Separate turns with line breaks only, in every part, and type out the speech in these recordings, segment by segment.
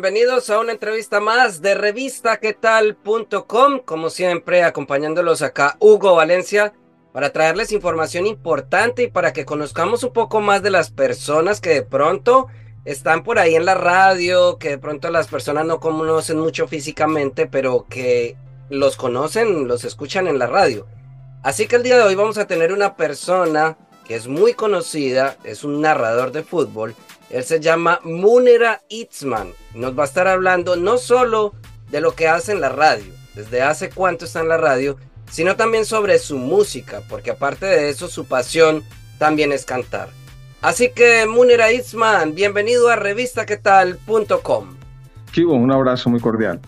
Bienvenidos a una entrevista más de revistaquetal.com. Como siempre, acompañándolos acá Hugo Valencia para traerles información importante y para que conozcamos un poco más de las personas que de pronto están por ahí en la radio, que de pronto las personas no conocen mucho físicamente, pero que los conocen, los escuchan en la radio. Así que el día de hoy vamos a tener una persona que es muy conocida, es un narrador de fútbol. Él se llama Munera Itzman. Nos va a estar hablando no solo de lo que hace en la radio, desde hace cuánto está en la radio, sino también sobre su música, porque aparte de eso su pasión también es cantar. Así que Munera Itzman, bienvenido a revistaquetal.com.
Chivo, un abrazo muy cordial.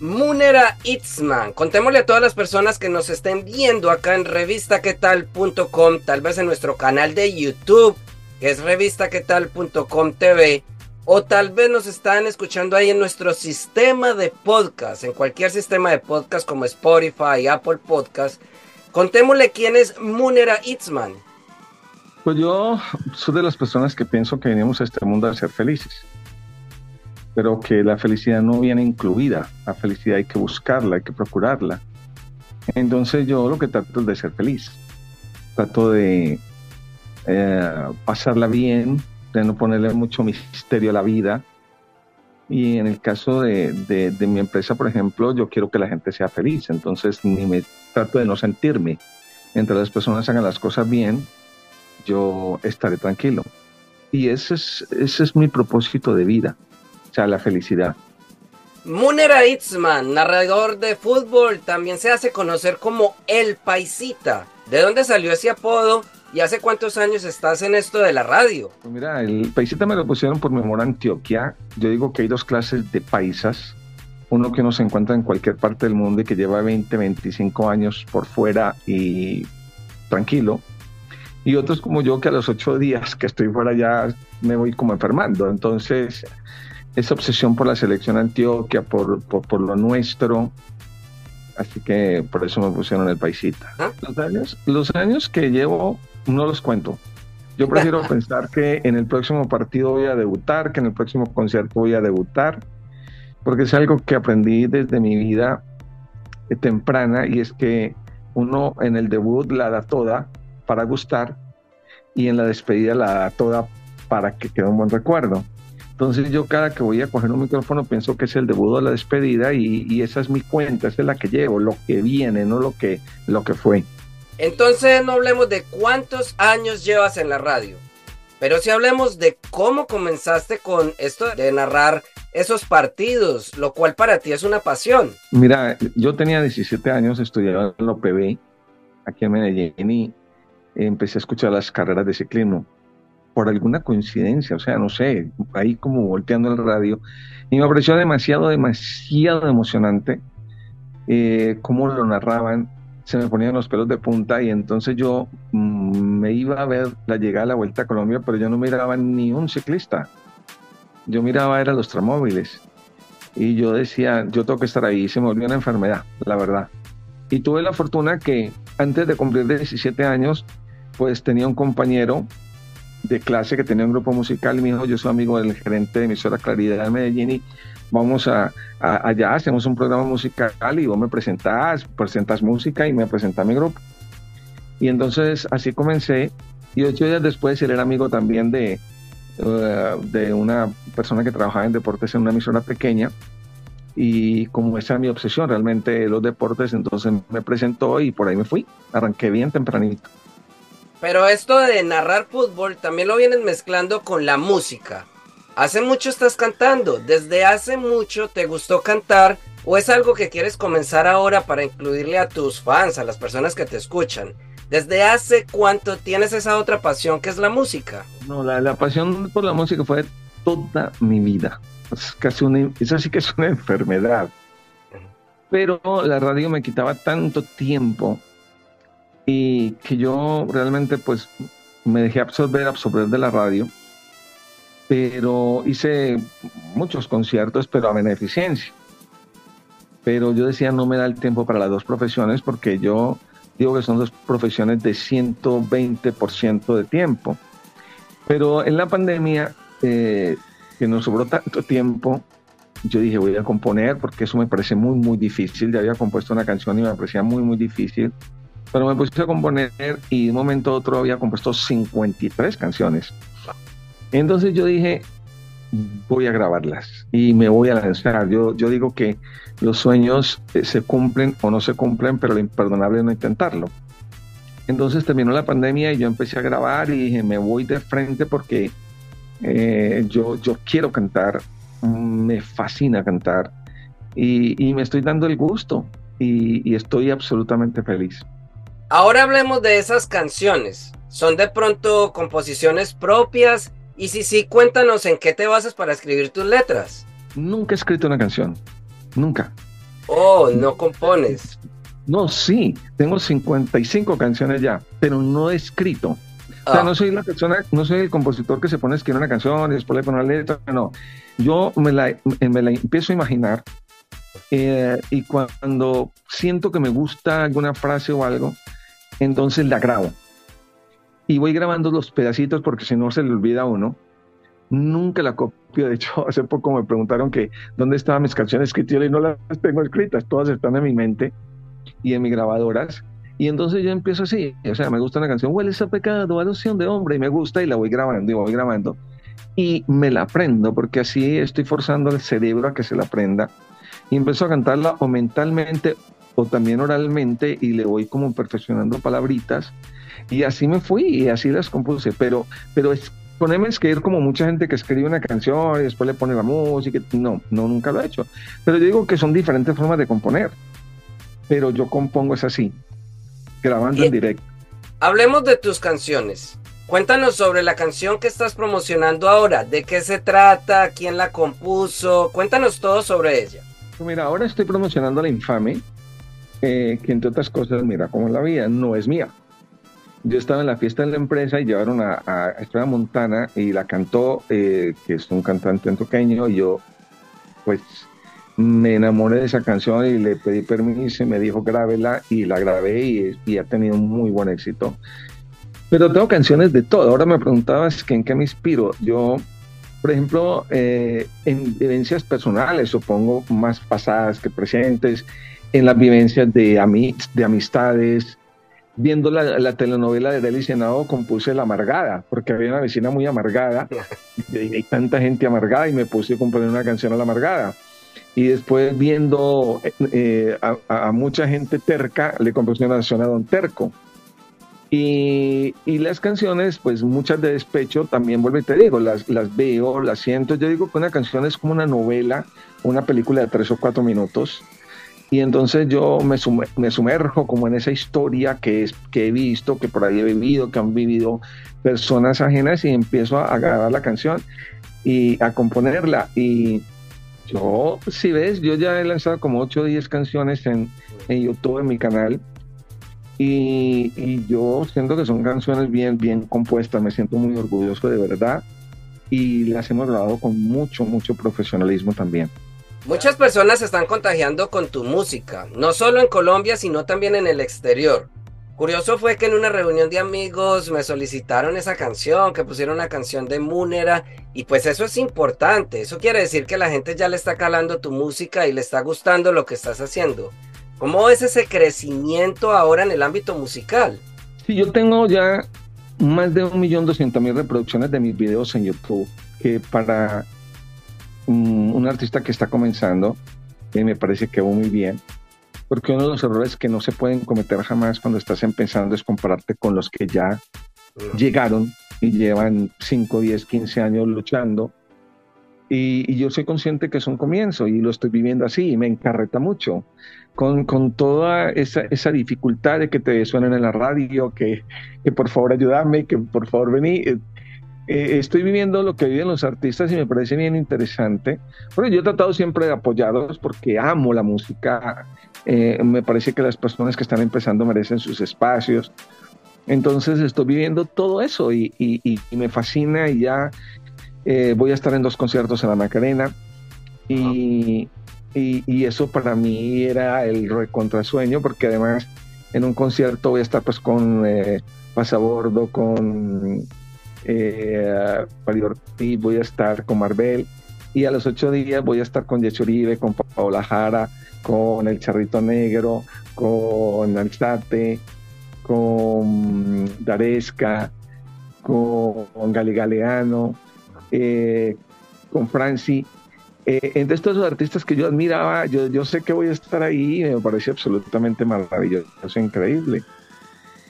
Munera Itzman, contémosle a todas las personas que nos estén viendo acá en revistaquetal.com, tal vez en nuestro canal de YouTube, que es revistaquetal.com TV, o tal vez nos están escuchando ahí en nuestro sistema de podcast, en cualquier sistema de podcast como Spotify, Apple Podcast. Contémosle quién es Munera Itzman.
Pues yo soy de las personas que pienso que venimos a este mundo a ser felices, pero que la felicidad no viene incluida, la felicidad hay que buscarla, hay que procurarla. Entonces yo lo que trato es de ser feliz, trato de eh, pasarla bien, de no ponerle mucho misterio a la vida. Y en el caso de, mi empresa, por ejemplo, yo quiero que la gente sea feliz, entonces ni me trato de no sentirme. Mientras las personas hagan las cosas bien, yo estaré tranquilo. Y ese es, mi propósito de vida, o sea, la felicidad.
Munera Itzman, narrador de fútbol, también se hace conocer como El Paisita. ¿De dónde salió ese apodo y hace cuántos años estás en esto de la radio?
Pues mira, el Paisita me lo pusieron por mi amor a Antioquia. Yo digo que hay dos clases de paisas. Uno que uno se encuentra en cualquier parte del mundo y que lleva 20, 25 años por fuera y tranquilo y otros como yo que a los ocho días que estoy fuera ya me voy como enfermando. Entonces, esa obsesión por la selección Antioquia, por, por, por lo nuestro, así que por eso me pusieron el paisita. ¿Ah? Los, años, los años que llevo no los cuento. Yo prefiero pensar que en el próximo partido voy a debutar, que en el próximo concierto voy a debutar, porque es algo que aprendí desde mi vida temprana y es que uno en el debut la da toda para gustar y en la despedida la da toda para que quede un buen recuerdo. Entonces yo cada que voy a coger un micrófono pienso que es el debut o la despedida y, y, esa es mi cuenta, esa es la que llevo, lo que viene, no lo que, lo que fue.
Entonces no hablemos de cuántos años llevas en la radio, pero sí hablemos de cómo comenzaste con esto de narrar esos partidos, lo cual para ti es una pasión.
Mira, yo tenía 17 años, estudiaba en la OPB aquí en Medellín y empecé a escuchar las carreras de ciclismo por alguna coincidencia, o sea, no sé, ahí como volteando el radio, y me pareció demasiado, demasiado emocionante eh, cómo lo narraban, se me ponían los pelos de punta y entonces yo mmm, me iba a ver la llegada de la Vuelta a Colombia, pero yo no miraba ni un ciclista, yo miraba era los tramóviles. Y yo decía, yo tengo que estar ahí, se me volvió una enfermedad, la verdad. Y tuve la fortuna que antes de cumplir 17 años, pues tenía un compañero de clase que tenía un grupo musical. Y me dijo, yo soy amigo del gerente de emisora Claridad de Medellín y vamos a, a, allá, hacemos un programa musical y vos me presentás, presentas música y me presenta mi grupo. Y entonces así comencé y ocho días después él era amigo también de, uh, de una persona que trabajaba en deportes en una emisora pequeña y como esa es mi obsesión realmente los deportes, entonces me presentó y por ahí me fui, arranqué bien tempranito.
Pero esto de narrar fútbol también lo vienes mezclando con la música. Hace mucho estás cantando, desde hace mucho te gustó cantar ¿O es algo que quieres comenzar ahora para incluirle a tus fans, a las personas que te escuchan? ¿Desde hace cuánto tienes esa otra pasión que es la música?
No, la, pasión por la música fue toda mi vida. Es casi una, eso sí que es una enfermedad. Pero la radio me quitaba tanto tiempo y que yo realmente pues me dejé absorber, absorber de la radio. Pero hice muchos conciertos, pero a beneficencia. Pero yo decía, no me da el tiempo para las dos profesiones porque yo digo que son dos profesiones de 120% de tiempo. Pero en la pandemia, eh, que nos sobró tanto tiempo, yo dije, voy a componer porque eso me parece muy, muy difícil. Ya había compuesto una canción y me parecía muy, muy difícil. Pero me puse a componer y de un momento a otro había compuesto 53 canciones. Entonces yo dije, voy a grabarlas y me voy a lanzar. Yo, yo digo que los sueños eh, se cumplen o no se cumplen, pero lo imperdonable es no intentarlo. Entonces terminó la pandemia y yo empecé a grabar y dije, me voy de frente porque eh, yo, yo quiero cantar, me fascina cantar y, me estoy dando el gusto y, y estoy absolutamente feliz.
Ahora hablemos de esas canciones. ¿Son de pronto composiciones propias? Y si sí, cuéntanos en qué te basas para escribir tus letras.
Nunca he escrito una canción. Nunca.
Oh, no compones.
No, sí, tengo 55 canciones ya, pero no he escrito. O sea, ah. no soy la persona, no soy el compositor que se pone a escribir una canción y después le pone una letra, no. Yo me la, me la empiezo a imaginar eh, y cuando siento que me gusta alguna frase o algo, entonces la grabo. Y voy grabando los pedacitos porque si no se le olvida a uno nunca la copio. De hecho, hace poco me preguntaron que dónde estaban mis canciones escritas y no las tengo escritas, todas están en mi mente y en mis grabadoras. Y entonces yo empiezo así, o sea, me gusta una canción, huele ese pecado, adopción de hombre, y me gusta y la voy grabando y voy grabando. Y me la aprendo, porque así estoy forzando al cerebro a que se la aprenda. Y empiezo a cantarla o mentalmente o también oralmente y le voy como perfeccionando palabritas. Y así me fui y así las compuse. Pero, pero es ponerme a ir como mucha gente que escribe una canción y después le pone la música. No, no, nunca lo he hecho. Pero yo digo que son diferentes formas de componer. Pero yo compongo es así, grabando en directo.
Hablemos de tus canciones. Cuéntanos sobre la canción que estás promocionando ahora. ¿De qué se trata? ¿Quién la compuso? Cuéntanos todo sobre ella.
Pues mira, ahora estoy promocionando La Infame, eh, que entre otras cosas, mira, como la vida no es mía yo estaba en la fiesta de la empresa y llevaron a, a Estrella Montana y la cantó, eh, que es un cantante antioqueño, y yo, pues, me enamoré de esa canción y le pedí permiso y me dijo grábela y la grabé y, ha tenido muy buen éxito. Pero tengo canciones de todo. Ahora me preguntabas que en qué me inspiro. Yo, por ejemplo, eh, en vivencias personales, supongo, más pasadas que presentes, en las vivencias de, ami de amistades, viendo la, telenovela de Deli Senado, compuse La Amargada, porque había una vecina muy amargada, y hay tanta gente amargada, y me puse a componer una canción a La Amargada. Y después viendo eh, a, mucha gente terca, le compuse una canción a Don Terco. Y, y, las canciones, pues muchas de despecho, también vuelvo y te digo, las, las veo, las siento. Yo digo que una canción es como una novela, una película de tres o cuatro minutos y entonces yo me, me sumerjo como en esa historia que, es, que he visto, que por ahí he vivido, que han vivido personas ajenas y empiezo a, grabar la canción y a componerla. Y yo, si ves, yo ya he lanzado como 8 o 10 canciones en, YouTube, en mi canal. Y, yo siento que son canciones bien, bien compuestas, me siento muy orgulloso de verdad y las hemos grabado con mucho, mucho profesionalismo también.
Muchas personas se están contagiando con tu música, no solo en Colombia, sino también en el exterior. Curioso fue que en una reunión de amigos me solicitaron esa canción, que pusieron una canción de Múnera, y pues eso es importante. Eso quiere decir que la gente ya le está calando tu música y le está gustando lo que estás haciendo. ¿Cómo es ese crecimiento ahora en el ámbito musical?
Sí, yo tengo ya más de 1.200.000 reproducciones de mis videos en YouTube, que para un, artista que está comenzando, y me parece que va muy bien, porque uno de los errores que no se pueden cometer jamás cuando estás empezando es compararte con los que ya llegaron y llevan 5, 10, 15 años luchando. Y, yo soy consciente que es un comienzo y lo estoy viviendo así y me encarreta mucho. Con, con toda esa, esa, dificultad de que te suenen en la radio, que, que por favor ayúdame, que por favor vení. Eh, estoy viviendo lo que viven los artistas y me parece bien interesante. Bueno, yo he tratado siempre de apoyarlos porque amo la música. Eh, me parece que las personas que están empezando merecen sus espacios. Entonces estoy viviendo todo eso y, me fascina y ya eh, voy a estar en dos conciertos en la Macarena y, y, eso para mí era el recontrasueño porque además en un concierto voy a estar pues con Pasabordo, con eh, voy a estar con Marvel y a los ocho días voy a estar con Yechuribe, con Paola Jara, con El Charrito Negro, con Alzate, con Daresca, con, con Gali Galeano, eh, con Franci. Eh, entre estos artistas que yo admiraba, yo, yo sé que voy a estar ahí y me parece absolutamente maravilloso, increíble.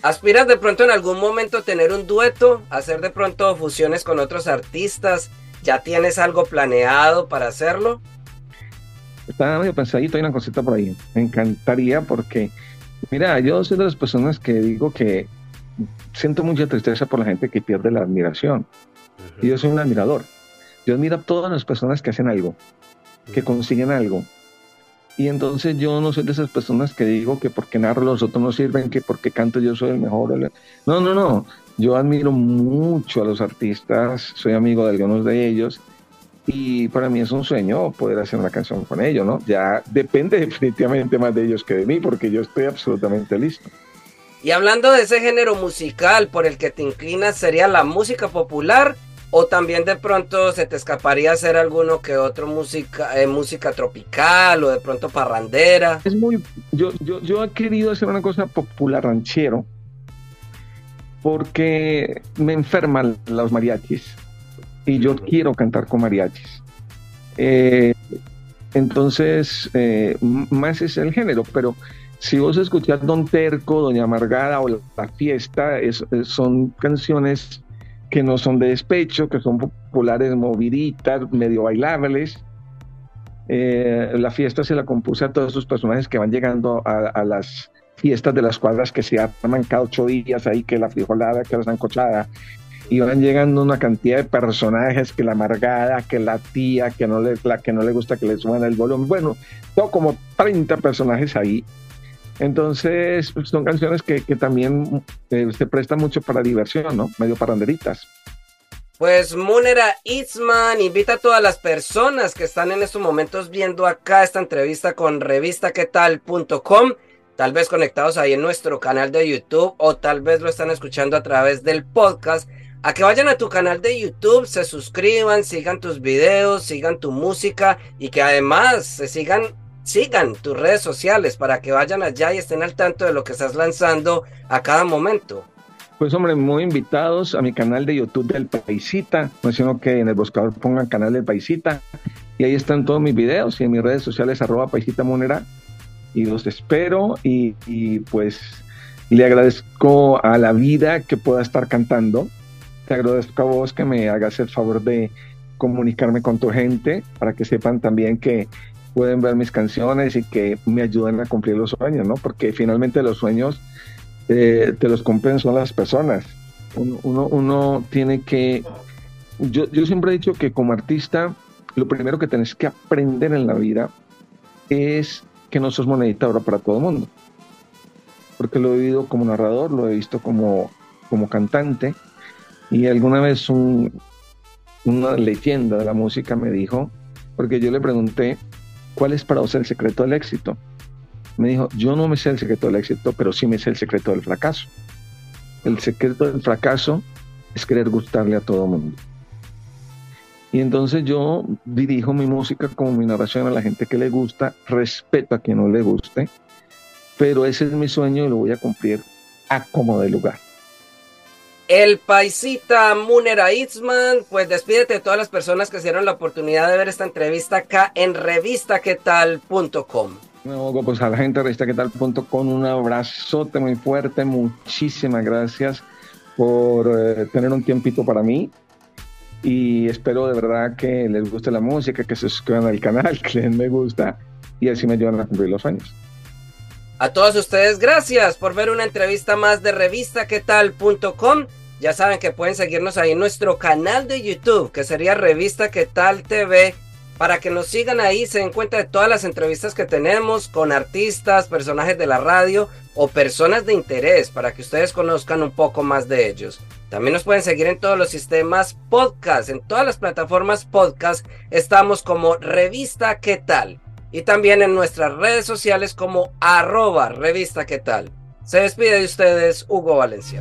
¿Aspiras de pronto en algún momento tener un dueto, hacer de pronto fusiones con otros artistas? ¿Ya tienes algo planeado para hacerlo?
Estaba medio pensadito, hay una cosita por ahí. Me encantaría porque, mira, yo soy de las personas que digo que siento mucha tristeza por la gente que pierde la admiración. Y yo soy un admirador. Yo admiro a todas las personas que hacen algo, que consiguen algo. Y entonces yo no soy de esas personas que digo que porque narro los otros no sirven, que porque canto yo soy el mejor. No, no, no. Yo admiro mucho a los artistas, soy amigo de algunos de ellos y para mí es un sueño poder hacer una canción con ellos, ¿no? Ya depende definitivamente más de ellos que de mí porque yo estoy absolutamente listo.
Y hablando de ese género musical por el que te inclinas, ¿sería la música popular o también de pronto se te escaparía hacer alguno que otro música, eh, música tropical o de pronto parrandera.
Es muy, yo, yo, yo he querido hacer una cosa popular ranchero porque me enferman los mariachis y yo quiero cantar con mariachis. Eh, entonces, eh, más es el género, pero si vos escuchás Don Terco, Doña Amargada o La Fiesta, son canciones que no son de despecho, que son populares, moviditas, medio bailables. Eh, la fiesta se la compuse a todos esos personajes que van llegando a, las fiestas de las cuadras que se arman cada ocho días ahí, que la frijolada, que la zancochada, y van llegando una cantidad de personajes, que la amargada, que la tía, que no le, la que no le gusta que le suene el volumen, bueno, todo como 30 personajes ahí, entonces, pues, son canciones que, también eh, se prestan mucho para diversión, ¿no? Medio paranderitas.
Pues Munera Itzman invita a todas las personas que están en estos momentos viendo acá esta entrevista con revistaquetal.com, tal vez conectados ahí en nuestro canal de YouTube o tal vez lo están escuchando a través del podcast, a que vayan a tu canal de YouTube, se suscriban, sigan tus videos, sigan tu música y que además se sigan sigan tus redes sociales para que vayan allá y estén al tanto de lo que estás lanzando a cada momento.
Pues hombre, muy invitados a mi canal de YouTube del Paisita. Menciono que en el buscador pongan canal del Paisita y ahí están todos mis videos y en mis redes sociales arroba Paisita Monera y los espero y, y pues le agradezco a la vida que pueda estar cantando. Te agradezco a vos que me hagas el favor de comunicarme con tu gente para que sepan también que pueden ver mis canciones y que me ayuden a cumplir los sueños, ¿no? Porque finalmente los sueños eh, te los cumplen son las personas. Uno, uno, tiene que... Yo, yo siempre he dicho que como artista, lo primero que tienes que aprender en la vida es que no sos monedita ahora para todo el mundo. Porque lo he vivido como narrador, lo he visto como, como cantante. Y alguna vez un, una leyenda de la música me dijo, porque yo le pregunté ¿cuál es para vos el secreto del éxito? Me dijo, yo no me sé el secreto del éxito, pero sí me sé el secreto del fracaso. El secreto del fracaso es querer gustarle a todo mundo. Y entonces yo dirijo mi música como mi narración a la gente que le gusta, respeto a quien no le guste, pero ese es mi sueño y lo voy a cumplir a como de lugar.
El paisita Munera Itzman, pues despídete de todas las personas que hicieron la oportunidad de ver esta entrevista acá en revistaquetal.com.
No, pues a la gente de revistaquetal.com un abrazote muy fuerte, muchísimas gracias por eh, tener un tiempito para mí y espero de verdad que les guste la música, que se suscriban al canal, que les den me gusta y así me ayudan a cumplir los sueños.
A todos ustedes, gracias por ver una entrevista más de revistaquetal.com. Ya saben que pueden seguirnos ahí en nuestro canal de YouTube, que sería Revista Que Tal TV, para que nos sigan ahí, se den cuenta de todas las entrevistas que tenemos con artistas, personajes de la radio o personas de interés, para que ustedes conozcan un poco más de ellos. También nos pueden seguir en todos los sistemas podcast, en todas las plataformas podcast, estamos como Revista Que Tal y también en nuestras redes sociales como arroba revista qué tal. Se despide de ustedes Hugo Valencia.